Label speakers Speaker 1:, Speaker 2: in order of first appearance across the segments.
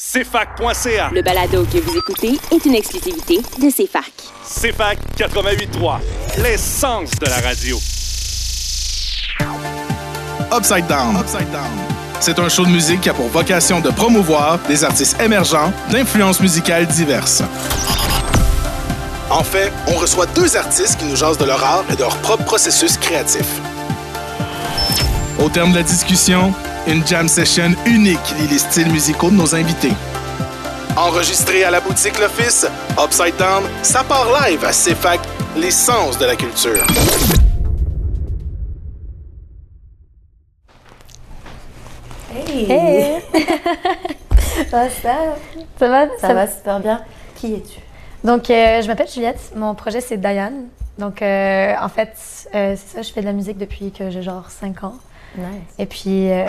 Speaker 1: CFAC.ca.
Speaker 2: Le balado que vous écoutez est une exclusivité de CFAC.
Speaker 1: CFAC 88.3, l'essence de la radio.
Speaker 3: Upside Down. Upside Down. C'est un show de musique qui a pour vocation de promouvoir des artistes émergents d'influences musicales diverses. En fait, on reçoit deux artistes qui nous jasent de leur art et de leur propre processus créatif. Au terme de la discussion, une jam session unique lie les styles musicaux de nos invités. Enregistré à la boutique L'Office, Upside Down, ça part live à CFAC, l'essence de la culture.
Speaker 4: Hey!
Speaker 5: Hey!
Speaker 4: What's up?
Speaker 5: Ça va?
Speaker 4: Ça, va super bien. Qui es-tu?
Speaker 5: Donc, euh, je m'appelle Juliette. Mon projet, c'est Diane. Donc, euh, en fait, euh, c'est ça, je fais de la musique depuis que j'ai genre 5 ans.
Speaker 4: Nice.
Speaker 5: Et puis, euh,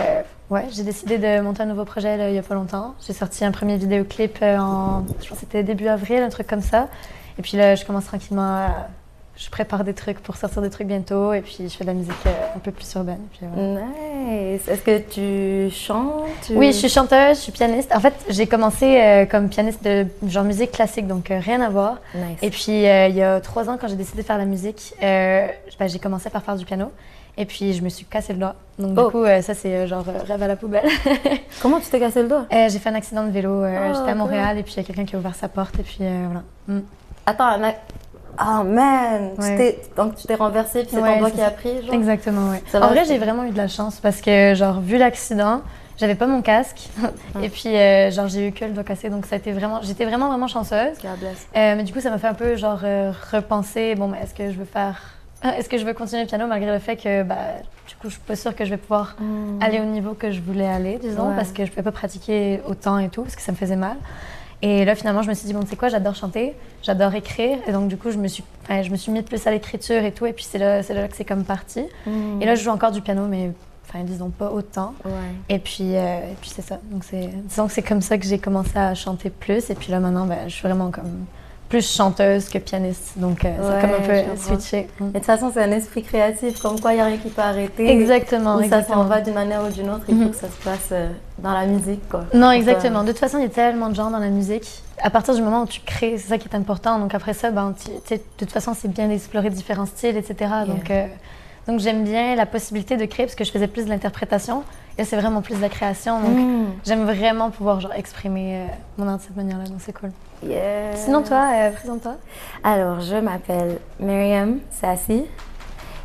Speaker 5: ouais, j'ai décidé de monter un nouveau projet là, il y a pas longtemps. J'ai sorti un premier vidéoclip euh, en, je pense que c'était début avril, un truc comme ça. Et puis là, je commence tranquillement à, je prépare des trucs pour sortir des trucs bientôt. Et puis, je fais de la musique euh, un peu plus urbaine. Puis.
Speaker 4: Nice. Est-ce que tu chantes? tu-
Speaker 5: Oui, je suis chanteuse, je suis pianiste. En fait, j'ai commencé euh, comme pianiste de genre musique classique, donc euh, rien à voir.
Speaker 4: Nice.
Speaker 5: Et puis, il y a trois ans, quand j'ai décidé de faire la musique, ben, j'ai commencé par faire du piano. Et puis, je me suis cassé le doigt. Donc,
Speaker 4: Oh.
Speaker 5: du coup, euh, ça, c'est euh, genre euh, rêve à la poubelle.
Speaker 4: Comment tu t'es cassé le doigt?
Speaker 5: Euh, j'ai fait un accident de vélo.
Speaker 4: Oh,
Speaker 5: J'étais à
Speaker 4: cool.
Speaker 5: Montréal et puis il y a quelqu'un qui a ouvert sa porte. Et puis, voilà. Mm.
Speaker 4: Attends, un ac- Oh man! Tu
Speaker 5: Ouais.
Speaker 4: t'es- Donc tu t'es renversé puis c'est
Speaker 5: Ouais,
Speaker 4: ton doigt qui a pris, genre?
Speaker 5: Exactement, ouais.
Speaker 4: Ça
Speaker 5: en vrai, j'ai vraiment eu de la chance parce que, genre, vu l'accident, j'avais pas mon casque. et puis, euh, genre, j'ai eu que le doigt cassé. Donc, ça a été vraiment... J'étais vraiment, vraiment chanceuse. Euh, mais du coup, ça m'a fait un peu genre euh, repenser. Bon, mais est-ce que je veux faire, est-ce que je veux continuer le piano malgré le fait que, bah, du coup, je suis pas sûre que je vais pouvoir aller au niveau que je voulais aller, disons,
Speaker 4: Ouais.
Speaker 5: parce que je pouvais pas pratiquer autant et tout, parce que ça me faisait mal. Et là, finalement, je me suis dit bon, tu sais quoi, j'adore chanter, j'adore écrire, et donc du coup, je me suis, je me suis mis plus à l'écriture et tout, et puis c'est là, c'est là que c'est comme parti.
Speaker 4: Mm.
Speaker 5: Et là, je joue encore du piano, mais enfin, disons pas autant.
Speaker 4: Ouais.
Speaker 5: Et puis, euh, et puis c'est ça. Donc c'est, disons que c'est comme ça que j'ai commencé à chanter plus. Et puis là maintenant, ben, je suis vraiment comme plus chanteuse que pianiste. Donc euh,
Speaker 4: Ouais,
Speaker 5: c'est comme un peu switché. Mm.
Speaker 4: Et de toute façon, c'est un esprit créatif, comme quoi il n'y a rien qui peut arrêter.
Speaker 5: Exactement.
Speaker 4: Ou ça
Speaker 5: exactement.
Speaker 4: s'en va d'une manière ou d'une autre, il faut
Speaker 5: Mhm.
Speaker 4: que ça se passe euh, dans la musique, quoi.
Speaker 5: Non, exactement. De toute façon, il y a tellement de genres dans la musique. À partir du moment où tu crées, c'est ça qui est important. Donc après ça, ben, de toute façon, c'est bien d'explorer différents styles, etc. Donc, euh, donc j'aime bien la possibilité de créer parce que je faisais plus de l'interprétation. Et là, c'est vraiment plus de la création. Donc
Speaker 4: Mm.
Speaker 5: j'aime vraiment pouvoir genre, exprimer euh, mon art de cette manière-là. Donc c'est cool.
Speaker 4: Yeah.
Speaker 5: Sinon, toi, euh, présente-toi.
Speaker 4: Alors, je m'appelle Myriam Sassi.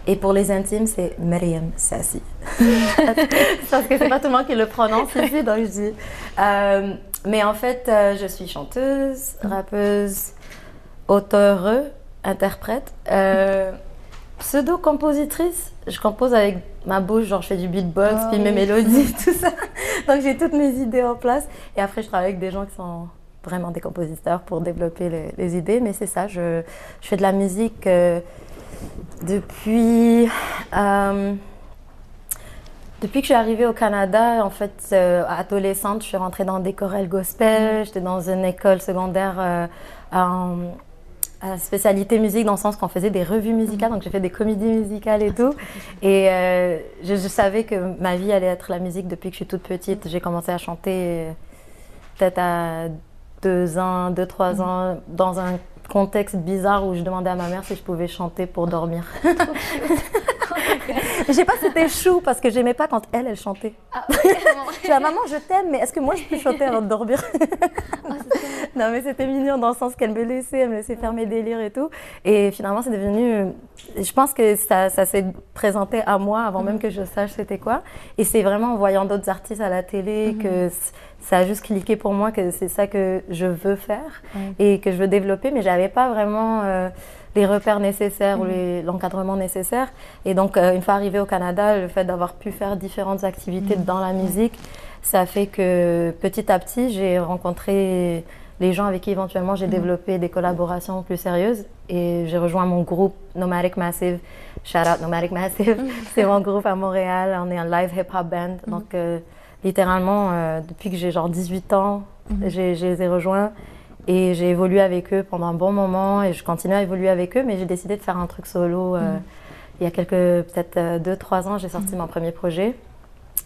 Speaker 4: Et pour les intimes, c'est Myriam Sassi. Parce que c'est pas tout le monde qui le prononce ici, donc je dis. Euh, mais en fait, euh, je suis chanteuse, rappeuse, auteure, interprète, euh, pseudo-compositrice. Je compose avec ma bouche, genre je fais du beatbox,
Speaker 5: Ah
Speaker 4: puis mes
Speaker 5: oui.
Speaker 4: mélodies, tout ça. Donc j'ai toutes mes idées en place. Et après, je travaille avec des gens qui sont vraiment des compositeurs pour développer les, les idées. Mais c'est ça, je, je fais de la musique euh, depuis. euh, depuis que je suis arrivée au Canada, en fait, euh, adolescente, je suis rentrée dans des chorales gospel. J'étais dans une école secondaire en à spécialité musique dans le sens qu'on faisait des revues musicales, donc j'ai fait des comédies musicales et tout. Et euh, je, je savais que ma vie allait être la musique depuis que je suis toute petite. J'ai commencé à chanter euh, peut-être à deux ans, deux, trois ans, dans un contexte bizarre où je demandais à ma mère si je pouvais chanter pour dormir. Je sais pas si c'était chou parce que j'aimais pas quand elle, elle chantait. Dis à maman, je t'aime, mais est-ce que moi je peux chanter avant de dormir? Non, mais c'était mignon dans le sens qu'elle me laissait, elle me laissait faire mes délires et tout. Et finalement, c'est devenu. Je pense que ça, ça s'est présenté à moi avant même que je sache c'était quoi. Et c'est vraiment en voyant d'autres artistes à la télé que c- ça a juste cliqué pour moi que c'est ça que je veux faire et que je veux développer, mais j'avais pas vraiment. euh, les repères nécessaires ou les- l'encadrement nécessaire. Et donc, euh, une fois arrivée au Canada, le fait d'avoir pu faire différentes activités dans la musique, ça fait que petit à petit, j'ai rencontré les gens avec qui éventuellement j'ai développé des collaborations plus sérieuses. Et j'ai rejoint mon groupe Nomadic Massive. Shout out Nomadic Massive. C'est mon groupe à Montréal. On est un live hip-hop band. Donc, euh, littéralement, euh, depuis que j'ai genre 18 ans, j'ai- je les ai rejoints. Et j'ai évolué avec eux pendant un bon moment et je continue à évoluer avec eux, mais j'ai décidé de faire un truc solo. euh, Il y a quelques, peut-être euh, deux, trois ans, j'ai sorti mon premier projet.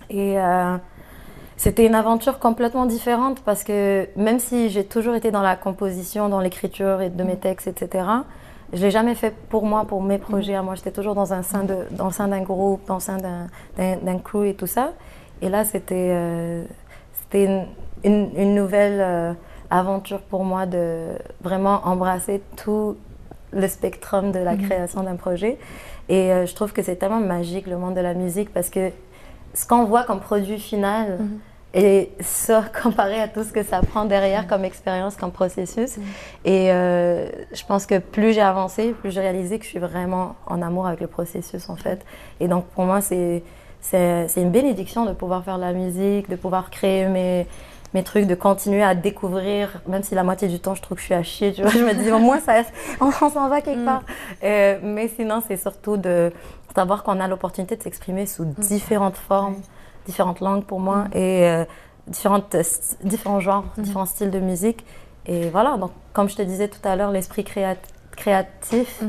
Speaker 4: Et c'était une aventure complètement différente parce que même si j'ai toujours été dans la composition, dans l'écriture et de mes textes, etc., je l'ai jamais fait pour moi, pour mes projets moi. J'étais toujours dans, un sein de, dans le sein d'un groupe, dans le sein d'un- crew et tout ça. Et là, c'était euh, c'était une, une- une nouvelle euh, aventure pour moi de vraiment embrasser tout le spectrum de la création d'un projet. Et euh, je trouve que c'est tellement magique le monde de la musique parce que ce qu'on voit comme produit final et ça comparé à tout ce que ça prend derrière comme expérience, comme processus. Et euh, je pense que plus j'ai avancé, plus j'ai réalisé que je suis vraiment en amour avec le processus en fait. Et donc pour moi, c'est c'est c'est une bénédiction de pouvoir faire de la musique, de pouvoir créer mes mes trucs, de continuer à découvrir, même si la moitié du temps je trouve que je suis à chier, tu vois, je me dis au moins ça, on, s'en va quelque part. Euh, mais sinon, c'est surtout de savoir qu'on a l'opportunité de s'exprimer sous différentes formes, différentes langues pour moi et euh, différentes, différents genres, différents styles de musique. Et voilà, donc comme je te disais tout à l'heure, l'esprit créat- créatif,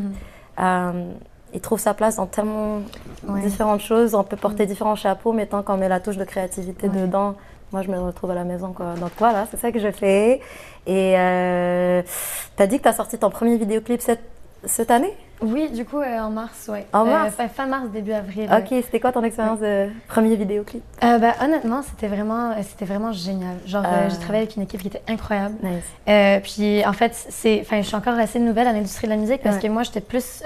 Speaker 4: euh, il trouve sa place dans tellement
Speaker 5: Ouais.
Speaker 4: différentes choses. On peut porter différents chapeaux, mais tant qu'on met la touche de créativité
Speaker 5: Ouais.
Speaker 4: dedans, moi je me retrouve à la maison. Quoi. Donc voilà, c'est ça que je fais. Et euh, tu as dit que tu as sorti ton premier vidéoclip cette, cette année?
Speaker 5: Oui, du coup, euh, en mars, ouais.
Speaker 4: En
Speaker 5: Euh,
Speaker 4: mars?
Speaker 5: fin, fin mars, début avril.
Speaker 4: Ok, c'était quoi ton expérience de premier vidéoclip?
Speaker 5: Euh, bah, honnêtement, c'était vraiment, euh, c'était vraiment génial. Genre, Euh. j'ai travaillé avec une équipe qui était incroyable.
Speaker 4: Nice.
Speaker 5: Puis en fait, c'est, je suis encore assez nouvelle à l'industrie de la musique parce
Speaker 4: Ouais.
Speaker 5: que moi, j'étais plus,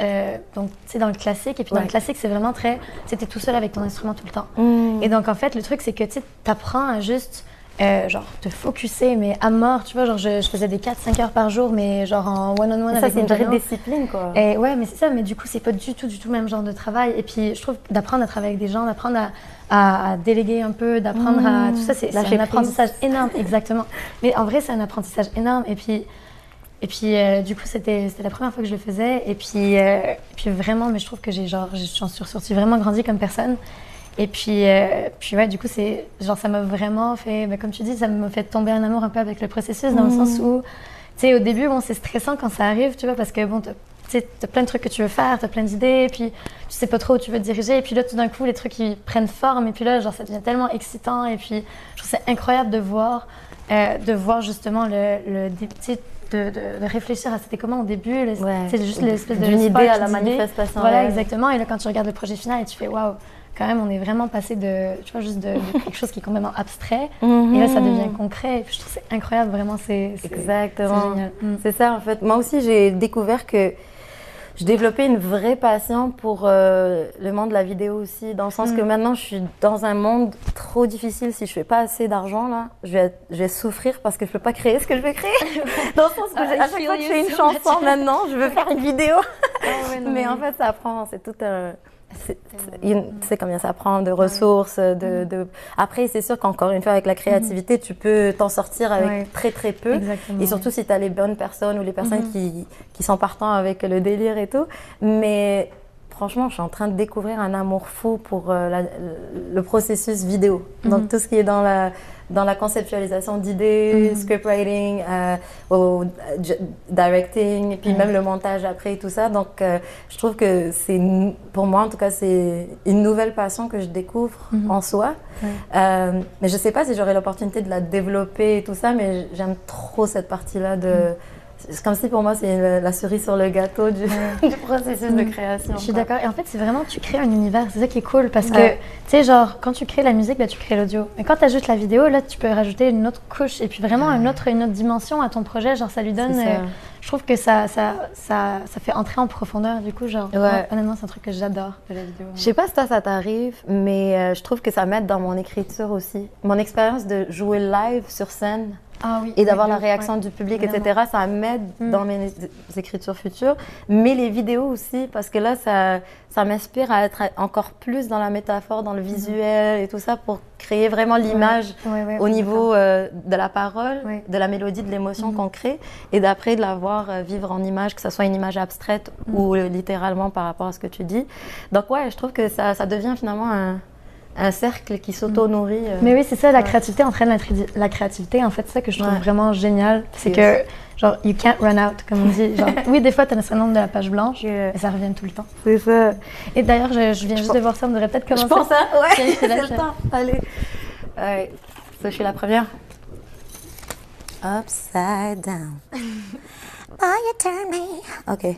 Speaker 5: donc, tu dans le classique. Et puis dans
Speaker 4: Ouais.
Speaker 5: le classique, c'est vraiment très, c'était tout seul avec ton instrument tout le temps.
Speaker 4: Mm.
Speaker 5: Et donc en fait, le truc, c'est que tu apprends à juste, euh, genre, te focuser, mais à mort. Tu vois, genre, je, je faisais des 4-5 heures par jour, mais genre en one-on-one
Speaker 4: ça,
Speaker 5: avec
Speaker 4: c'est une vraie discipline, quoi.
Speaker 5: Et ouais, mais c'est ça, mais du coup, c'est pas du tout, du tout le même genre de travail. Et puis, je trouve d'apprendre à travailler avec des gens, d'apprendre à, à- à déléguer un peu, d'apprendre à. Tout ça, c'est un apprentissage énorme, exactement. Mais en vrai, c'est un apprentissage énorme. Et puis. Et puis, euh, du coup, c'était c'était la première fois que je le faisais. Et puis, euh, et puis vraiment, mais je trouve que j'ai genre, j'en suis ressortie vraiment grandi comme personne. Et puis, euh, puis ouais, du coup, c'est genre, ça m'a vraiment fait, bah, comme tu dis, ça m'a fait tomber en amour un peu avec le processus, dans le sens où, tu sais, au début, bon, c'est stressant quand ça arrive, tu vois, parce que bon, tu sais, t'as plein de trucs que tu veux faire, t'as plein d'idées, puis tu sais pas trop où tu veux te diriger, et puis là, tout d'un coup, les trucs, ils prennent forme, et puis là, genre, ça devient tellement excitant, et puis je trouve c'est incroyable de voir, euh, de voir justement le, le tu sais, de, de- de réfléchir à c'était comment au début,
Speaker 4: Ouais.
Speaker 5: c'est juste l'espèce de
Speaker 4: D'une idée à la manifestation
Speaker 5: Voilà, exactement. Et là, quand tu regardes le projet final et tu fais waouh, quand même, on est vraiment passé de, tu vois, juste de, de quelque chose qui est complètement abstrait. Et là, ça devient concret. Et puis, je trouve c'est incroyable, vraiment, c'est
Speaker 4: Exactement.
Speaker 5: c'est. Mm.
Speaker 4: C'est ça, en fait. Moi aussi, j'ai découvert que je développais une vraie passion pour euh, le monde de la vidéo aussi, dans le sens
Speaker 5: Mm.
Speaker 4: que maintenant, je suis dans un monde trop difficile. Si je fais pas assez d'argent, là, je vais, je vais souffrir parce que je peux pas créer ce que je veux créer. dans le sens que
Speaker 5: Ah,
Speaker 4: à chaque fois que je fais une
Speaker 5: so
Speaker 4: chanson maintenant, je veux faire une vidéo.
Speaker 5: Non,
Speaker 4: Mais en fait, ça prend, c'est tout un. Tu sais combien ça prend de ressources, de,
Speaker 5: Mm.
Speaker 4: de... Après, c'est sûr qu'encore une fois, avec la créativité, tu peux t'en sortir avec
Speaker 5: Ouais.
Speaker 4: très très peu.
Speaker 5: Exactement.
Speaker 4: Et surtout si tu as les bonnes personnes ou les personnes
Speaker 5: Mhm.
Speaker 4: qui, qui sont partants avec le délire et tout. Mais franchement, je suis en train de découvrir un amour fou pour euh, la- le processus vidéo. Donc
Speaker 5: Mhm.
Speaker 4: tout ce qui est dans la, dans la conceptualisation d'idées,
Speaker 5: Mhm.
Speaker 4: scriptwriting, euh, au directing, et puis même le montage après et tout ça. Donc euh, je trouve que c'est, pour moi en tout cas, c'est une nouvelle passion que je découvre
Speaker 5: Mhm.
Speaker 4: en soi. Mais je sais pas si j'aurai l'opportunité de la développer et tout ça, mais j'aime trop cette partie-là de. C'est comme si pour moi c'est la cerise sur le gâteau du, du processus de
Speaker 5: Mm.
Speaker 4: création.
Speaker 5: Je suis d'accord. Et en fait, c'est vraiment, tu crées un univers. C'est ça qui est cool parce que, tu sais, genre, quand tu crées la musique, bah, tu crées l'audio. Mais quand tu ajoutes la vidéo, là, tu peux rajouter une autre couche et puis vraiment une autre, une autre dimension à ton projet. Genre, ça lui donne.
Speaker 4: Ça.
Speaker 5: euh, je trouve que ça, ça, ça, ça fait entrer en profondeur. Du coup, genre,
Speaker 4: Ouais.
Speaker 5: ouais, honnêtement, c'est un truc que j'adore de la vidéo.
Speaker 4: Je sais pas si toi ça t'arrive, mais euh, je trouve que ça m'aide dans mon écriture aussi. Mon expérience de jouer live sur scène
Speaker 5: Ah oui.
Speaker 4: et d'avoir la réaction
Speaker 5: ouais.
Speaker 4: du public,
Speaker 5: Vraiment.
Speaker 4: etc., ça m'aide
Speaker 5: Mm.
Speaker 4: dans mes écritures futures. Mais les vidéos aussi, parce que là, ça, ça m'inspire à être encore plus dans la métaphore, dans le visuel et tout ça pour créer vraiment l'image.
Speaker 5: Ouais, ouais,
Speaker 4: au niveau euh, de la parole, de la mélodie, de l'émotion
Speaker 5: Mhm.
Speaker 4: qu'on crée, et d'après de la voir euh, vivre en image, que ce soit une image abstraite ou euh, littéralement par rapport à ce que tu dis. Donc ouais, je trouve que ça, ça devient finalement un, un cercle qui s'auto-nourrit. euh.
Speaker 5: Mais oui, c'est ça, la créativité entraîne la, la créativité. En fait, c'est ça que je trouve
Speaker 4: Ouais.
Speaker 5: vraiment génial. C'est que, genre, you can't run out, comme on dit. Genre, oui, des fois, tu as le syndrome de la page blanche, mais ça revient tout le temps.
Speaker 4: C'est ça.
Speaker 5: Et d'ailleurs, je, je viens juste
Speaker 4: pense-
Speaker 5: de voir ça, on devrait peut-être commencer.
Speaker 4: Je pense, hein? Ouais, c'est le temps. Allez. Ouais. je suis la première. Upside down. Oh, you turn me? Ok.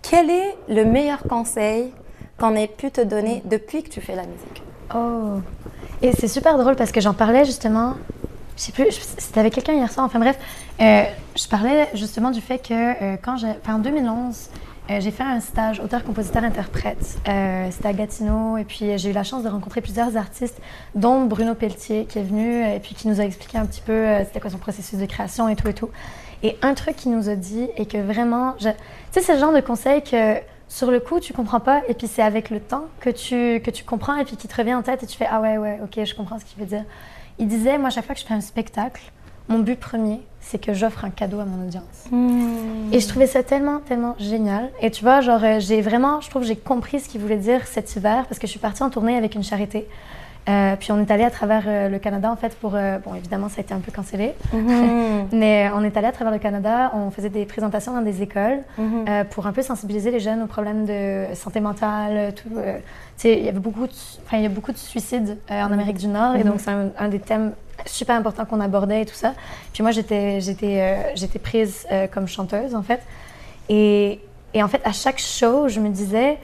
Speaker 4: Quel est le meilleur conseil qu'on ait pu te donner depuis que tu fais la musique?
Speaker 5: Oh. Et c'est super drôle parce que j'en parlais justement. Je sais plus, c'était avec quelqu'un hier soir. Enfin bref, euh, je parlais justement du fait que euh, quand j'ai, enfin, en 2011, euh, j'ai fait un stage auteur-compositeur-interprète. C'était à Gatineau et puis j'ai eu la chance de rencontrer plusieurs artistes, dont Bruno Pelletier qui est venu et puis qui nous a expliqué un petit peu c'était quoi son processus de création et tout et tout. Et un truc qu'il nous a dit et que vraiment, tu sais, c'est le genre de conseil que sur le coup, tu comprends pas, et puis c'est avec le temps que tu, que tu comprends, et puis qui te revient en tête, et tu fais Ah ouais, ouais, ok, je comprends ce qu'il veut dire. Il disait Moi, chaque fois que je fais un spectacle, mon but premier, c'est que j'offre un cadeau à mon audience. Et je trouvais ça tellement, tellement génial. Et tu vois, genre, euh, j'ai vraiment, je trouve, j'ai compris ce qu'il voulait dire cet hiver, parce que je suis partie en tournée avec une charité. Euh, puis on est allé à travers euh, le Canada, en fait, pour. euh, bon, évidemment, ça a été un peu cancellé. Mais on est allé à travers le Canada, on faisait des présentations dans des écoles euh, pour un peu sensibiliser les jeunes aux problèmes de santé mentale. Tout, tu sais, il y avait beaucoup il y a beaucoup de suicides en Amérique du Nord et donc c'est un, un des thèmes super importants qu'on abordait et tout ça. Puis moi, j'étais, j'étais, j'étais prise comme chanteuse en fait. Et, et en fait, à chaque show, je me disais,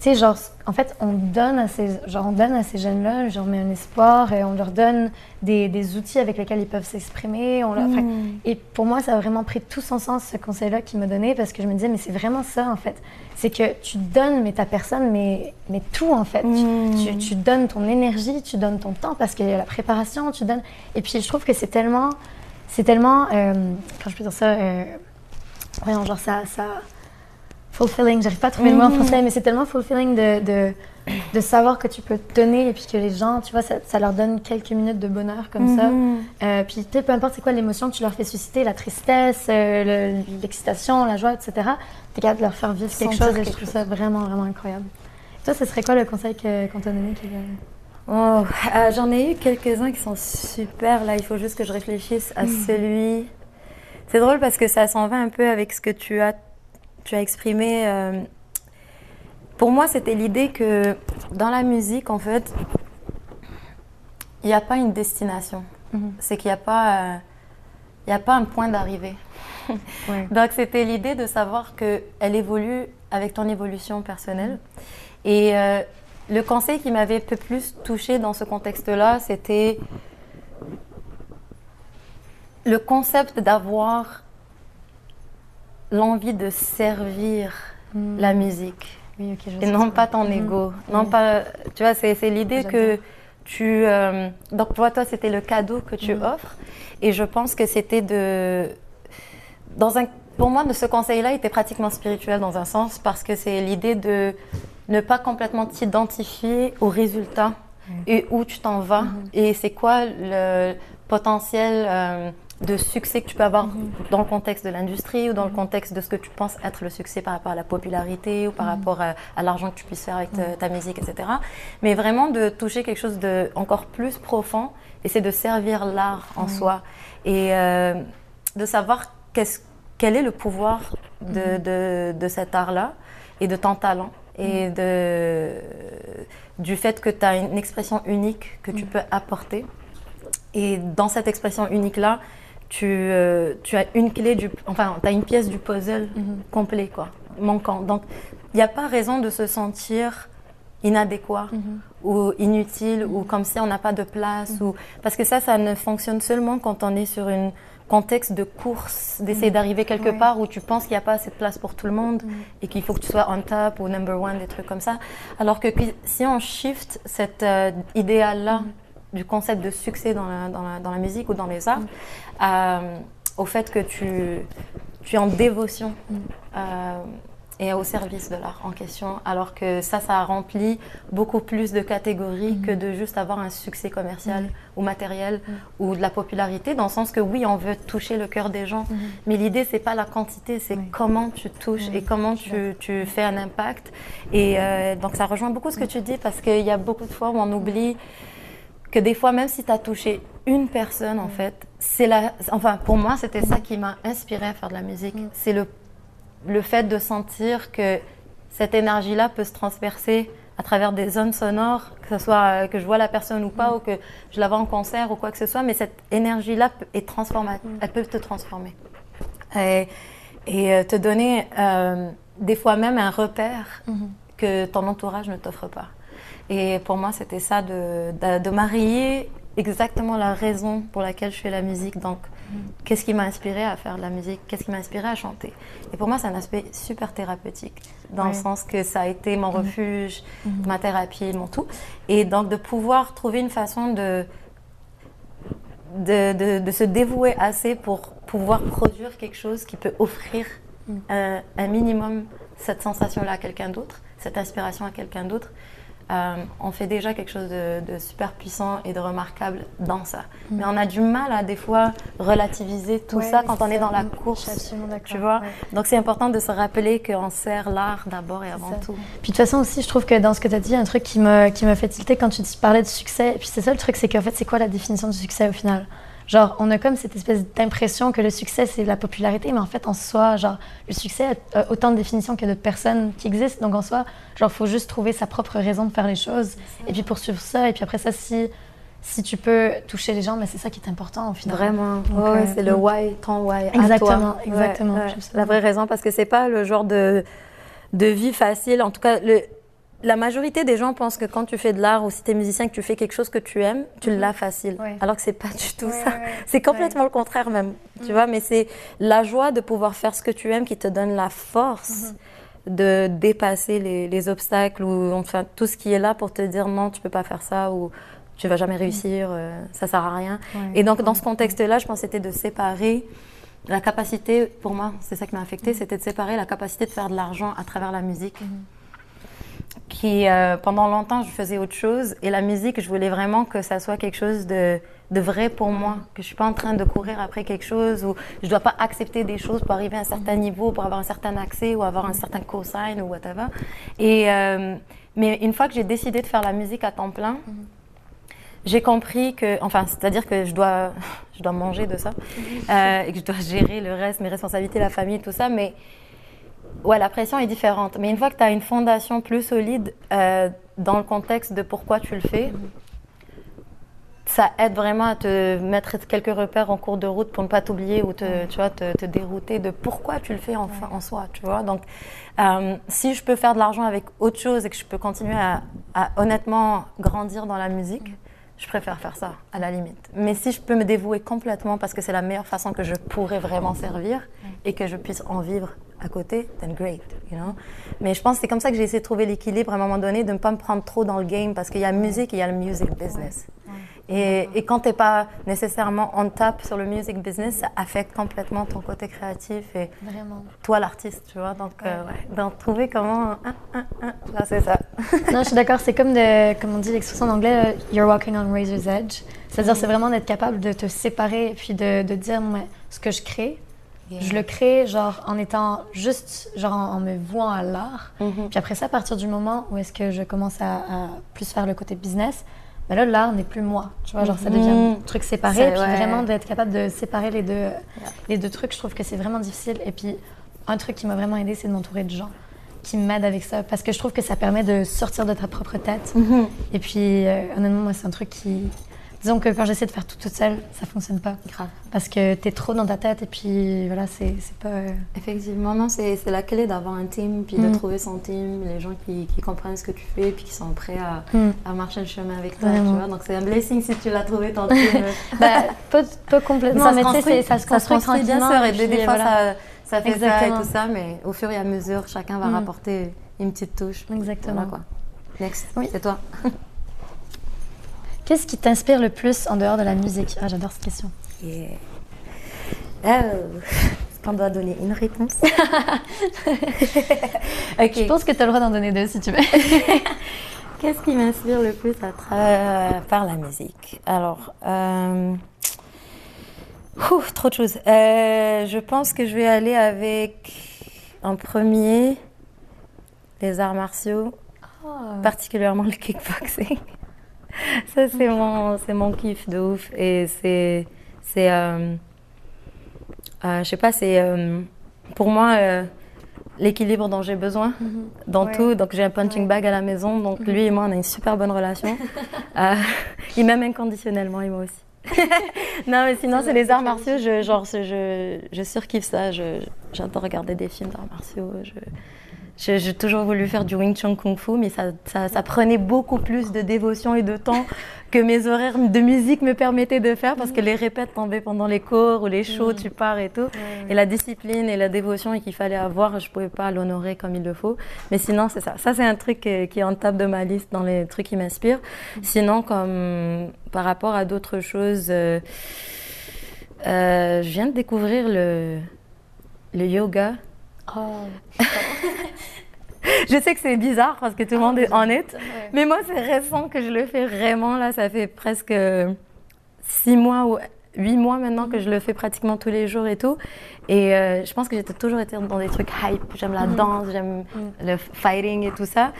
Speaker 5: tu sais, genre, en fait, on donne à ces, genre, on donne à ces jeunes-là, genre, met un espoir et on leur donne des, des outils avec lesquels ils peuvent s'exprimer. on leur- enfin, Et pour moi, ça a vraiment pris tout son sens, ce conseil-là qu'il m'a donné, parce que je me disais, mais c'est vraiment ça, en fait. C'est que tu donnes, mais ta personne, mais, mais tout, en fait. Tu- Tu, tu donnes ton énergie, tu donnes ton temps, parce qu'il y a la préparation, tu donnes... Et puis, je trouve que c'est tellement... C'est tellement... euh, quand je peux dire ça... Euh, voyons, genre, ça... ça fulfilling, j'arrive pas à trouver le mot en français, mais c'est tellement fulfilling de, de, de savoir que tu peux donner et puis que les gens, tu vois, ça, ça leur donne quelques minutes de bonheur comme ça. Euh, puis, tu sais, peu importe c'est quoi l'émotion que tu leur fais susciter, la tristesse, euh, le- l'excitation, la joie, etc., tu es capable de leur faire vivre quelque chose et je trouve ça vraiment, vraiment incroyable. Toi, ce serait quoi le conseil qu'on t'a donné qui
Speaker 4: Oh, euh, J'en ai eu quelques-uns qui sont super. Là, il faut juste que je réfléchisse à celui. C'est drôle parce que ça s'en va un peu avec ce que tu as, tu as exprimé. euh. Pour moi, c'était l'idée que dans la musique, en fait, il n'y a pas une destination. C'est qu'il n'y a pas, euh, il y a pas un point d'arrivée.
Speaker 5: Ouais.
Speaker 4: Donc, c'était l'idée de savoir qu'elle évolue avec ton évolution personnelle. Et euh, le conseil qui m'avait un peu plus touchée dans ce contexte-là, c'était le concept d'avoir l'envie de servir la musique
Speaker 5: Oui, ok, je
Speaker 4: et non pas ton
Speaker 5: Mhm.
Speaker 4: ego. Non pas, tu vois, c'est l'idée que tu. euh, donc, tu vois, toi, c'était le cadeau que tu
Speaker 5: Mhm.
Speaker 4: offres. Et je pense que c'était de. Dans un, pour moi, ce conseil-là était pratiquement spirituel dans un sens parce que c'est l'idée de ne pas complètement t'identifier au résultat et où tu t'en vas et c'est quoi le potentiel euh, de succès que tu peux avoir dans le contexte de l'industrie ou dans le contexte de ce que tu penses être le succès par rapport à la popularité ou par rapport à, à l'argent que tu puisses faire avec ta, ta musique, etc. Mais vraiment de toucher quelque chose de encore plus profond et c'est de servir l'art en soi. Et euh, de savoir quel est le pouvoir de, de, de cet art-là et de ton talent et de, du fait que tu as une expression unique que tu peux apporter. Et dans cette expression unique-là, tu, euh, tu as une clé du, enfin, tu as une pièce du puzzle complet, quoi, manquant. Donc, il n'y a pas raison de se sentir inadéquat ou inutile ou comme si on n'a pas de place ou parce que ça, ça ne fonctionne seulement quand on est sur un contexte de course, d'essayer d'arriver quelque
Speaker 5: Ouais.
Speaker 4: part où tu penses qu'il n'y a pas assez de place pour tout le monde et qu'il faut que tu sois on top ou number one, des trucs comme ça. Alors que si on shift cet euh, idéal-là du concept de succès dans la, dans la, dans la musique ou dans les arts euh, au fait que tu, tu es en dévotion euh, et au service de l'art en question, alors que ça, ça remplit beaucoup plus de catégories que de juste avoir un succès commercial ou matériel ou de la popularité, dans le sens que oui, on veut toucher le cœur des gens, mais l'idée, c'est pas la quantité, c'est comment tu touches et comment tu, tu fais un impact. Et euh, donc, ça rejoint beaucoup ce que tu dis, parce qu'il y a beaucoup de fois où on oublie que des fois, même si tu as touché une personne, en fait, c'est la. Enfin, pour moi, c'était ça qui m'a inspiré à faire de la musique. C'est le, le fait de sentir que cette énergie-là peut se transpercer à travers des zones sonores, que ce soit euh, que je vois la personne ou pas, ou que je la vois en concert ou quoi que ce soit, mais cette énergie-là est transformative. Elle peut te transformer. Et, et, euh, te donner euh, des fois même un repère que ton entourage ne t'offre pas. Et pour moi, c'était ça de, de, de marier exactement la raison pour laquelle je fais la musique. Donc, qu'est-ce qui m'a inspiré à faire de la musique? Qu'est-ce qui m'a inspiré à chanter? Et pour moi, c'est un aspect super thérapeutique, dans le sens que ça a été mon refuge, ma thérapie, mon tout. Et donc, de pouvoir trouver une façon de, de, de- de se dévouer assez pour pouvoir produire quelque chose qui peut offrir un, un minimum cette sensation-là à quelqu'un d'autre, cette inspiration à quelqu'un d'autre. Euh, on fait déjà quelque chose de, de super puissant et de remarquable dans ça. Mais on a du mal à des fois relativiser tout
Speaker 5: Ouais,
Speaker 4: ça quand on est dans la
Speaker 5: Mm,
Speaker 4: course.
Speaker 5: absolument d'accord.
Speaker 4: Tu vois
Speaker 5: ouais.
Speaker 4: Donc c'est important de se rappeler qu'on sert l'art d'abord et avant tout.
Speaker 5: Puis de toute façon aussi, je trouve que dans ce que tu as dit, un truc qui me, qui me fait tilter quand tu parlais de succès, et puis c'est ça le truc, c'est qu'en fait, c'est quoi la définition du succès au final? Genre, on a comme cette espèce d'impression que le succès, c'est la popularité, mais en fait, en soi, genre, le succès a autant de définitions que d'autres personnes qui existent. Donc, en soi, genre, faut juste trouver sa propre raison de faire les choses, et puis poursuivre ça, et puis après ça, si, si tu peux toucher les gens, mais c'est ça qui est important au final.
Speaker 4: Vraiment, Ouais,
Speaker 5: euh,
Speaker 4: c'est le why, ton why. à
Speaker 5: Exactement,
Speaker 4: toi.
Speaker 5: exactement,
Speaker 4: Ouais, ouais.
Speaker 5: absolument.
Speaker 4: La vraie raison, parce que c'est pas le genre de, de vie facile. En tout cas, le, la majorité des gens pensent que quand tu fais de l'art ou si tu es musicien, que tu fais quelque chose que tu aimes, tu l'as facile.
Speaker 5: Ouais.
Speaker 4: Alors que c'est pas du tout
Speaker 5: Ouais,
Speaker 4: ça.
Speaker 5: ouais.
Speaker 4: C'est complètement le contraire même. Tu vois, mais c'est la joie de pouvoir faire ce que tu aimes qui te donne la force de dépasser les, les obstacles ou enfin tout ce qui est là pour te dire non, tu peux pas faire ça ou tu vas jamais réussir, euh, ça sert à rien. Et donc dans ce contexte-là, je pense que c'était de séparer la capacité, pour moi, c'est ça qui m'a affecté, c'était de séparer la capacité de faire de l'argent à travers la musique. Qui, euh, pendant longtemps, je faisais autre chose. Et la musique, je voulais vraiment que ça soit quelque chose de, de vrai pour moi. Que je suis pas en train de courir après quelque chose ou je dois pas accepter des choses pour arriver à un certain niveau, pour avoir un certain accès ou avoir un certain cosign ou whatever. Et, euh, mais une fois que j'ai décidé de faire la musique à temps plein, j'ai compris que, enfin, c'est-à-dire que je dois, je dois manger de ça euh, et que je dois gérer le reste, mes responsabilités, la famille, tout ça, mais ouais, la pression est différente. Mais une fois que tu as une fondation plus solide euh, dans le contexte de pourquoi tu le fais, ça aide vraiment à te mettre quelques repères en cours de route pour ne pas t'oublier ou te, tu vois, te, te dérouter de pourquoi tu le fais en, en soi, tu vois. Donc, euh, si je peux faire de l'argent avec autre chose et que je peux continuer à, à honnêtement grandir dans la musique, je préfère faire ça, à la limite. Mais si je peux me dévouer complètement parce que c'est la meilleure façon que je pourrais vraiment servir et que je puisse en vivre à côté, then great, you know. Mais je pense que c'est comme ça que j'ai essayé de trouver l'équilibre à un moment donné, de ne pas me prendre trop dans le game parce qu'il y a musique et il y a le music business. Et, et quand tu n'es pas nécessairement on top sur le music business, ça affecte complètement ton côté créatif et
Speaker 5: Vraiment.
Speaker 4: toi l'artiste, tu vois. Donc, euh, ouais, d'en trouver comment. hein, hein, là, c'est ça.
Speaker 5: Non, je suis d'accord. C'est comme, de, comme on dit l'expression en anglais, euh, you're walking on razor's edge. C'est-à-dire, c'est vraiment d'être capable de te séparer et puis de, de dire, moi, ce que je crée, je le crée genre en étant juste, genre en, en me vouant à l'art.
Speaker 4: Mhm.
Speaker 5: Puis après ça, à partir du moment où est-ce que je commence à, à plus faire le côté business, là, l'art n'est plus moi. Tu vois, genre ça devient un
Speaker 4: Mhm.
Speaker 5: truc séparé.
Speaker 4: C'est-
Speaker 5: Puis
Speaker 4: ouais.
Speaker 5: vraiment d'être capable de séparer les deux, les deux trucs, je trouve que c'est vraiment difficile. Et puis, un truc qui m'a vraiment aidé, c'est de m'entourer de gens qui m'aident avec ça. Parce que je trouve que ça permet de sortir de ta propre tête.
Speaker 4: Mhm.
Speaker 5: Et puis, euh, honnêtement, moi, c'est un truc qui. Disons que quand j'essaie de faire tout toute seule, ça fonctionne pas.
Speaker 4: Grave.
Speaker 5: Parce que t'es trop dans ta tête et puis voilà, c'est pas. euh,
Speaker 4: Effectivement, non, c'est la clé d'avoir un team, puis de
Speaker 5: Mm.
Speaker 4: trouver son team, les gens qui, qui comprennent ce que tu fais, puis qui sont prêts à,
Speaker 5: Mm.
Speaker 4: à marcher le chemin avec toi,
Speaker 5: Vraiment.
Speaker 4: tu vois. Donc c'est un blessing si tu l'as trouvé ton team.
Speaker 5: Bah, pas, pas complètement,
Speaker 4: ça,
Speaker 5: mais
Speaker 4: se
Speaker 5: tu sais,
Speaker 4: construit,
Speaker 5: ça se construit
Speaker 4: bien
Speaker 5: tranquillement,
Speaker 4: sûr, et
Speaker 5: et
Speaker 4: des,
Speaker 5: puis,
Speaker 4: fois
Speaker 5: voilà.
Speaker 4: ça, ça fait
Speaker 5: Exactement.
Speaker 4: ça et tout ça, mais au fur et à mesure, chacun va
Speaker 5: Mm.
Speaker 4: rapporter une petite touche.
Speaker 5: Exactement.
Speaker 4: Voilà, quoi. Next,
Speaker 5: Oui.
Speaker 4: c'est toi.
Speaker 5: Qu'est-ce qui t'inspire le plus en dehors de la musique? Ah, j'adore cette question.
Speaker 4: Yeah. Oh. Est-ce qu'on doit donner une réponse?
Speaker 5: Je pense que tu as le droit d'en donner deux si tu veux.
Speaker 4: Qu'est-ce qui m'inspire le plus à travers par la musique? Alors, euh, trop de choses. Euh, je pense que je vais aller avec en premier les arts martiaux, particulièrement le kickboxing. Ça, c'est mon, c'est mon kiff de ouf. Et c'est, c'est, euh, euh, je sais pas, c'est, euh, pour moi, l'équilibre dont j'ai besoin dans
Speaker 5: Ouais.
Speaker 4: tout. Donc j'ai un punching bag à la maison. Donc lui et moi, on a une super bonne relation. Il m'aime inconditionnellement et moi aussi. non, mais sinon, c'est les arts martiaux. Je, genre, je, je surkiffe ça. J'adore regarder des films d'arts martiaux. Je- J'ai toujours voulu faire du Wing Chun Kung Fu, mais ça, ça, ça prenait beaucoup plus de dévotion et de temps que mes horaires de musique me permettaient de faire parce que les répètes tombaient pendant les cours ou les shows, tu pars et tout. Et la discipline et la dévotion qu'il fallait avoir, je pouvais pas l'honorer comme il le faut. Mais sinon, c'est ça. Ça, c'est un truc qui est en top de ma liste dans les trucs qui m'inspirent. Sinon, comme par rapport à d'autres choses, euh, euh, je viens de découvrir le, le yoga.
Speaker 5: Oh.
Speaker 4: Je sais que c'est bizarre parce que tout le monde est en est. Mais moi, c'est récent que je le fais vraiment. Là, ça fait presque six mois ou huit mois maintenant que je le fais pratiquement tous les jours et tout. Et euh, je pense que j'ai toujours été dans des trucs hype. J'aime la danse, j'aime le fighting et tout ça.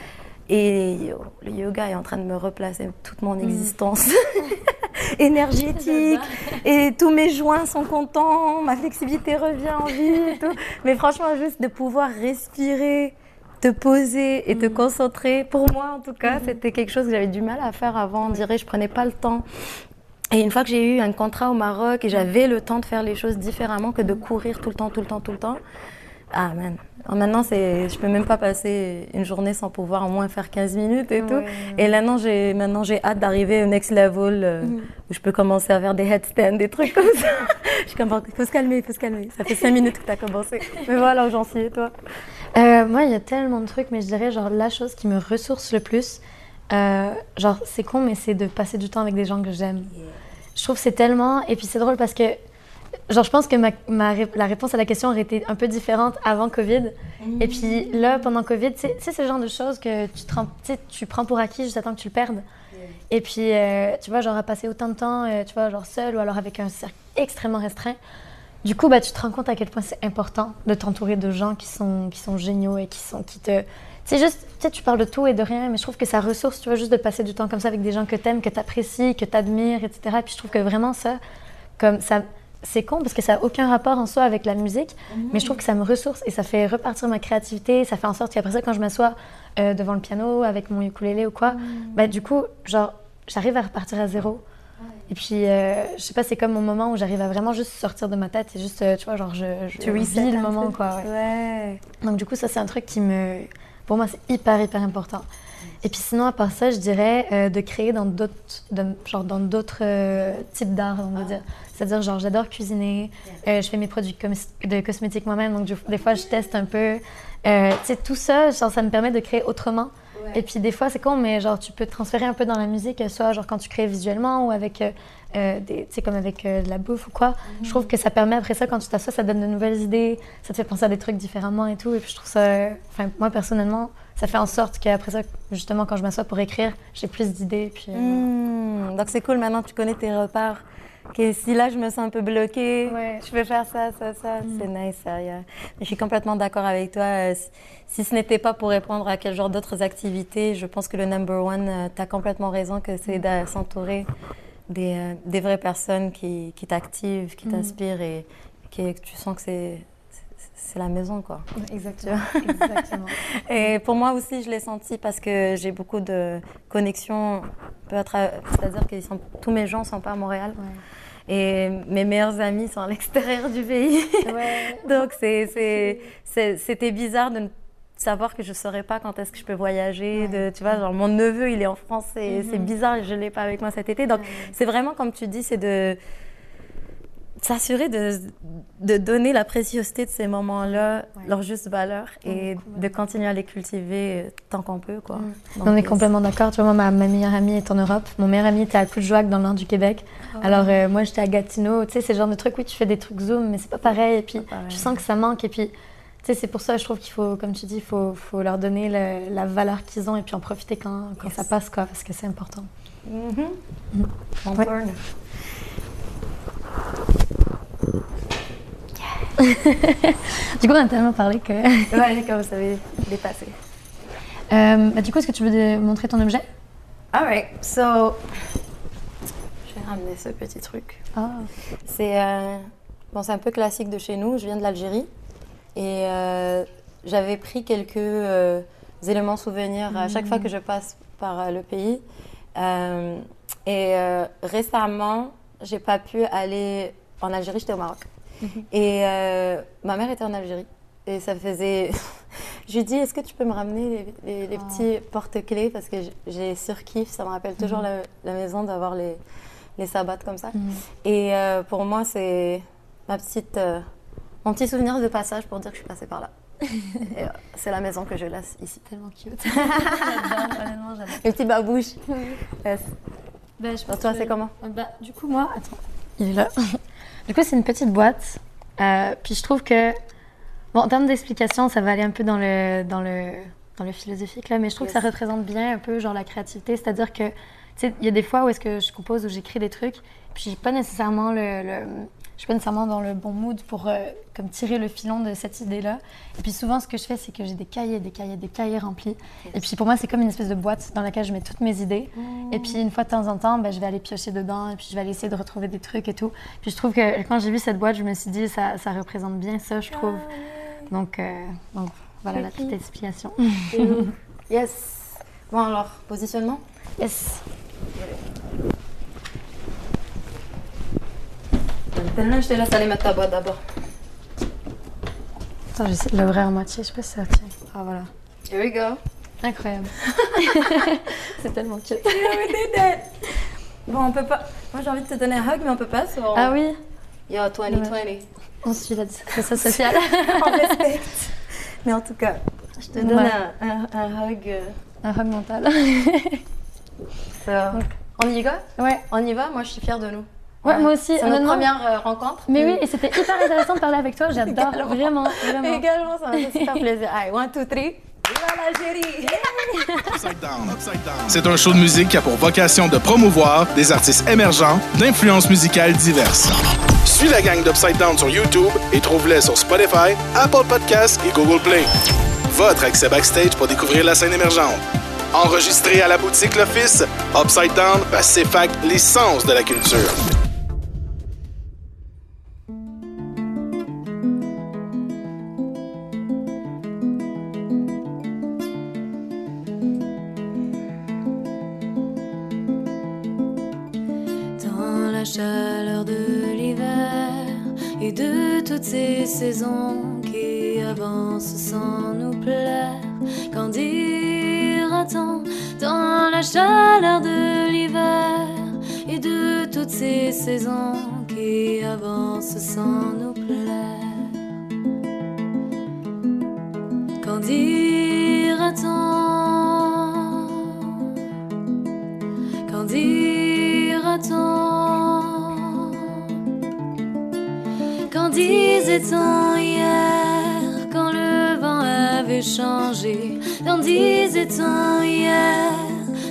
Speaker 4: Et le yoga est en train de me replacer toute mon existence énergétique. Et tous mes joints sont contents, ma flexibilité revient en vie et tout. Mais franchement, juste de pouvoir respirer, te poser et te concentrer, pour moi en tout cas, c'était quelque chose que j'avais du mal à faire avant. On dirait je prenais pas le temps. Et une fois que j'ai eu un contrat au Maroc et j'avais le temps de faire les choses différemment que de courir tout le temps, tout le temps, tout le temps. Ah man. Alors maintenant, c'est, je peux même pas passer une journée sans pouvoir au moins faire 15 minutes et tout. Et maintenant, j'ai, maintenant, j'ai hâte d'arriver au next level euh, où je peux commencer à faire des headstands, des trucs comme ça. je suis comme, il faut se calmer, il faut se calmer. Ça fait 5 minutes que tu as commencé. Mais voilà où j'en suis, et toi?
Speaker 5: Euh, moi, il y a tellement de trucs, mais je dirais, genre, la chose qui me ressource le plus, euh, genre, c'est con, mais c'est de passer du temps avec des gens que j'aime. Je trouve que c'est tellement. Et puis, c'est drôle parce que, genre, je pense que ma, la réponse à la question aurait été un peu différente avant Covid. Et puis, là, pendant Covid, tu sais- c'est le genre de choses que tu, te tu prends pour acquis juste temps que tu le perdes. Et puis, euh, tu vois, genre, à passer autant de temps, euh, tu vois, genre, seul ou alors avec un cercle extrêmement restreint. Du coup, bah, tu te rends compte à quel point c'est important de t'entourer de gens qui sont, qui sont géniaux et qui, sont, qui te... C'est juste, tu sais, tu parles de tout et de rien, mais je trouve que ça ressource, tu vois, juste de passer du temps comme ça avec des gens que t'aimes, que t'apprécies, que t'admires, etc. Et puis je trouve que vraiment ça, comme ça, c'est con parce que ça n'a aucun rapport en soi avec la musique, mais je trouve que ça me ressource et ça fait repartir ma créativité. Ça fait en sorte qu'après ça, quand je m'assois euh, devant le piano avec mon ukulélé ou quoi, bah, du coup, genre, j'arrive à repartir à zéro. Et puis, euh, je sais pas, c'est comme mon moment où j'arrive à vraiment juste sortir de ma tête et juste, euh, tu vois, genre, je, je
Speaker 4: Tu reset
Speaker 5: le moment, quoi. ouais.
Speaker 4: Ouais.
Speaker 5: Donc, du coup, ça, c'est un truc qui me. Pour moi, c'est hyper, hyper important. Et puis, sinon, à part ça, je dirais euh, de créer dans d'autres, dans d'autres euh, types d'art, on va dire. C'est-à-dire, genre, j'adore cuisiner, euh, je fais mes produits de cosmétiques moi-même, donc des fois, je teste un peu. Euh, tu sais, tout ça, genre, ça me permet de créer autrement. Et puis, des fois, c'est con, mais genre, tu peux te transférer un peu dans la musique, soit genre quand tu crées visuellement ou avec, euh, euh, tu sais, comme avec euh, de la bouffe ou quoi. Je trouve que ça permet après ça, quand tu t'assois, ça donne de nouvelles idées, ça te fait penser à des trucs différemment et tout. Et puis, je trouve ça, euh, enfin, moi, personnellement, ça fait en sorte qu'après ça, justement, quand je m'assois pour écrire, j'ai plus d'idées. Puis, euh,
Speaker 4: Hmm, donc c'est cool, maintenant tu connais tes repères. Que si là je me sens un peu bloquée,
Speaker 5: Ouais.
Speaker 4: je peux faire ça, ça, ça, c'est nice, sérieux. Je suis complètement d'accord avec toi. Euh, si- ce n'était pas pour répondre à quel genre d'autres activités, je pense que le number one, tu as complètement raison, que c'est de s'entourer des, euh, des vraies personnes qui, t'activent, qui t'inspirent et qui- que tu sens que c'est la maison, quoi.
Speaker 5: Exactement. Exactement.
Speaker 4: Et pour moi aussi, je l'ai senti parce que j'ai beaucoup de connexions. C'est-à-dire que sont- tous mes gens sont pas à Montréal. Et mes meilleurs amis sont à l'extérieur du pays.
Speaker 5: Ouais.
Speaker 4: Donc c'était bizarre de ne savoir que je ne saurais pas quand est-ce que je peux voyager. De, tu vois, genre mon neveu, il est en France et c'est bizarre, je ne l'ai pas avec moi cet été. Donc c'est vraiment, comme tu dis, c'est de s'assurer de, de donner la préciosité de ces moments-là,
Speaker 5: Ouais.
Speaker 4: leur juste valeur et de continuer à les cultiver euh, tant qu'on peut. Quoi. Donc,
Speaker 5: On est
Speaker 4: euh,
Speaker 5: complètement d'accord. Tu vois, moi, ma, ma meilleure amie est en Europe. Mon meilleur ami était à Coudjouac, dans le nord du Québec. Alors, euh, moi, j'étais à Gatineau. Tu sais, c'est le genre de truc, oui, tu fais des trucs Zoom, mais c'est pas pareil. Et puis,
Speaker 4: pareil.
Speaker 5: tu sens que ça manque. Et puis, tu sais, c'est pour ça, je trouve qu'il faut, comme tu dis, il faut, faut leur donner le- la valeur qu'ils ont et puis en profiter quand, quand ça passe, quoi, parce que c'est important.
Speaker 4: mhm. Mon
Speaker 5: Ouais. Du coup, on a tellement parlé que.
Speaker 4: Ouais, comme vous savez, dépassé.
Speaker 5: Euh, bah, du coup, est-ce que tu veux montrer ton objet?
Speaker 4: All right, so je vais ramener ce petit truc.
Speaker 5: Ah.
Speaker 4: C'est euh, bon, un peu classique de chez nous. Je viens de l'Algérie et euh, j'avais pris quelques euh, éléments souvenirs à chaque fois que je passe par le pays. Et récemment, j'ai pas pu aller en Algérie, j'étais au Maroc. Et euh, ma mère était en Algérie. Et ça faisait. je lui dit, est-ce que tu peux me ramener les, les- les petits porte-clés? Parce que j'ai surkiff, ça me rappelle toujours la, la maison d'avoir les, les sabbats comme ça. Et euh, pour moi, c'est ma petite, euh, mon petit souvenir de passage pour dire que je suis passée par là. Et, euh, c'est la maison que je laisse ici.
Speaker 5: Tellement cute. j'adore, honnêtement, j'adore.
Speaker 4: Les petits babouches. Yes.
Speaker 5: Bah, je
Speaker 4: Pour
Speaker 5: pense
Speaker 4: toi,
Speaker 5: que-
Speaker 4: c'est comment?
Speaker 5: Bah, du coup, moi, attends, il est là. Du coup, c'est une petite boîte. Euh, puis je trouve que, bon, en termes d'explication, ça va aller un peu dans le, dans le, dans le philosophique, là, mais je trouve que ça représente bien un peu, genre, la créativité. C'est-à-dire que, tu sais, il y a des fois où est-ce que je compose ou j'écris des trucs, puis j'ai pas nécessairement le, le- je suis pas nécessairement dans le bon mood pour euh, comme tirer le filon de cette idée-là. Et puis souvent, ce que je fais, c'est que j'ai des cahiers, des cahiers, des cahiers remplis. Et puis pour moi, c'est comme une espèce de boîte dans laquelle je mets toutes mes idées. Et puis une fois de temps en temps, ben, je vais aller piocher dedans et puis je vais aller essayer de retrouver des trucs et tout. Puis je trouve que quand j'ai vu cette boîte, je me suis dit, ça, ça représente bien ça, je trouve. Donc, euh, donc voilà la petite explication.
Speaker 4: Yes. Bon, alors, positionnement?
Speaker 5: Yes.
Speaker 4: Maintenant, je te laisse aller mettre ta boîte d'abord.
Speaker 5: Attends, j'essaie de l'ouvrir à moitié, je sais pas si ça tient. Ah voilà.
Speaker 4: Here we go.
Speaker 5: Incroyable. c'est tellement cute.
Speaker 4: Bon, on peut pas. Moi, j'ai envie de te donner un hug, mais on peut pas. sur-
Speaker 5: Ah oui,
Speaker 4: Yo, 2020.
Speaker 5: on suit la distanciation sociale.
Speaker 4: on respecte. Mais en tout cas, je te donne
Speaker 5: Ouais.
Speaker 4: un, un- un hug. euh,
Speaker 5: Un hug mental.
Speaker 4: ça. On y va?
Speaker 5: Ouais.
Speaker 4: On y va? Moi, je suis fière de nous.
Speaker 5: Ouais, moi aussi,
Speaker 4: C'est notre première euh, rencontre.
Speaker 5: Mais oui, et c'était hyper intéressant de parler avec toi. J'adore,
Speaker 4: Également.
Speaker 5: vraiment, vraiment.
Speaker 4: Également, ça m'a fait super plaisir. Allez, one, two, three.
Speaker 3: C'est un show de musique qui a pour vocation de promouvoir des artistes émergents d'influences musicales diverses. Suis la gang d'Upside Down sur YouTube et trouve-les sur Spotify, Apple Podcasts et Google Play. Votre accès backstage pour découvrir la scène émergente. Enregistré à la boutique L'Office, Upside Down va s'effac l'essence de la culture.
Speaker 6: Qui avancent sans nous plaire, qu'en dira-t-on dans la chaleur de l'hiver et de toutes ces saisons disait-on hier quand le vent avait changé. Qu'en disait-on hier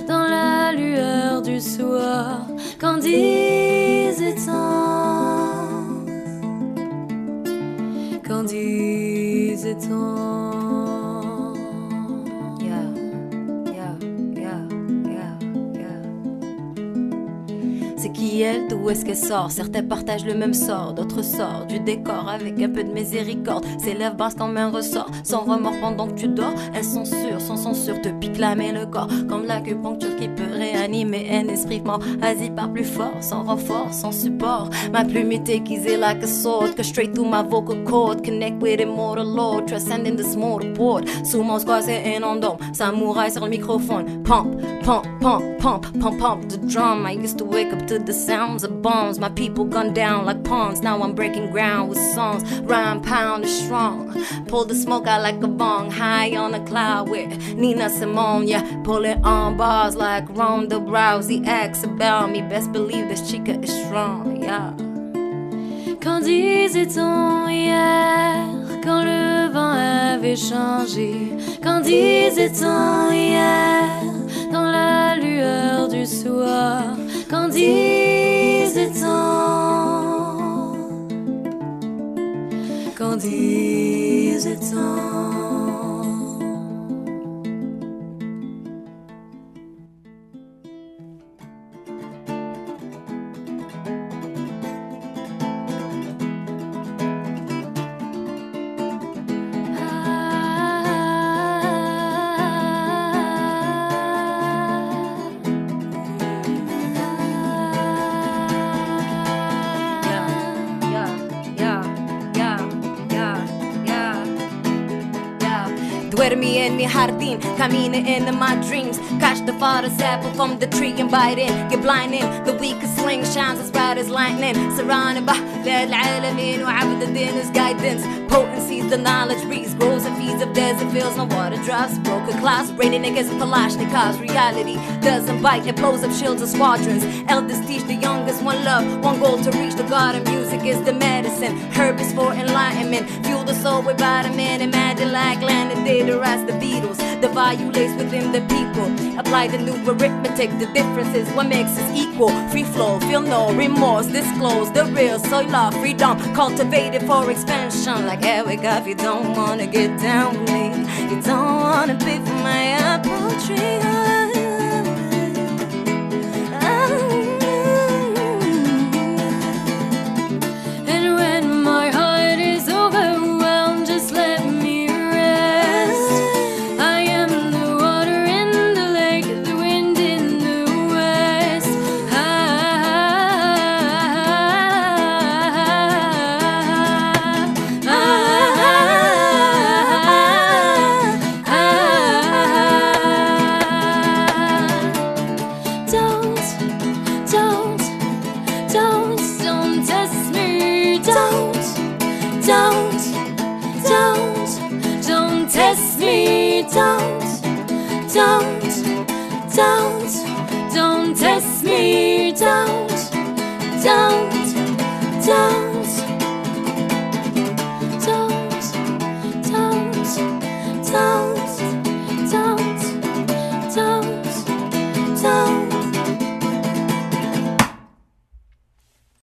Speaker 6: dans la lueur du soir. Qu'en disait-on Qu'en disait-on d'où est-ce qu'elle sort? Certains partagent le même sort, d'autres sortent du décor avec un peu de miséricorde. Ses lèvres bassent comme un ressort, sans remords pendant que tu dors. Elles sont sûres, sans censure, te piquent la main le corps. Comme l'acupuncture qui peut réanimer un esprit mort. Vas-y, par plus fort, sans renfort, sans support. Ma plume est aiguisée like a sword, que straight through my vocal cord. Connect with immortal lord, transcending this mortal board. Sous mon squat, c'est endorme. Samouraï sur le microphone. Pump, pump, pump, pump, pump, pump the drum. I used to wake up to the sounds of bombs. My people gunned down like pawns. Now I'm breaking ground with songs. Rhyme pound is strong. Pull the smoke out like a bong. High on a cloud with Nina Simone. Yeah, pulling on bars like Ronda Rousey. Acts about me. Best believe this chica is strong. Yeah. Qu'en disait-on hier quand le vent avait changé Qu'en disait-on hier dans la lueur du soir Qu'en disait-on
Speaker 4: Fermi and me hardin, camina in my dreams. Catch the father's apple from the tree and bite in. Get blinding, the weakest swing shines as bright as lightning. Surrounded by للعالمين وعبد الدين's guidance. Potencies, the knowledge reads, grows and feeds of desert fields, no water drops. Broken clouds, raining against Kalashnikovs. Reality doesn't bite, it blows up shields of squadrons. Elders teach the youngest one love, one goal to reach the God, and music is the medicine. Herb is for enlightenment, fuel the soul with vitamin. Imagine like land and rise the Beatles. The lays within the people. Apply the new arithmetic, the differences, what makes us equal. Free flow, feel no remorse, disclose the real soy law, freedom, cultivated for expansion. Like Eric, if you don't wanna get down with me, you don't wanna be for my apple tree.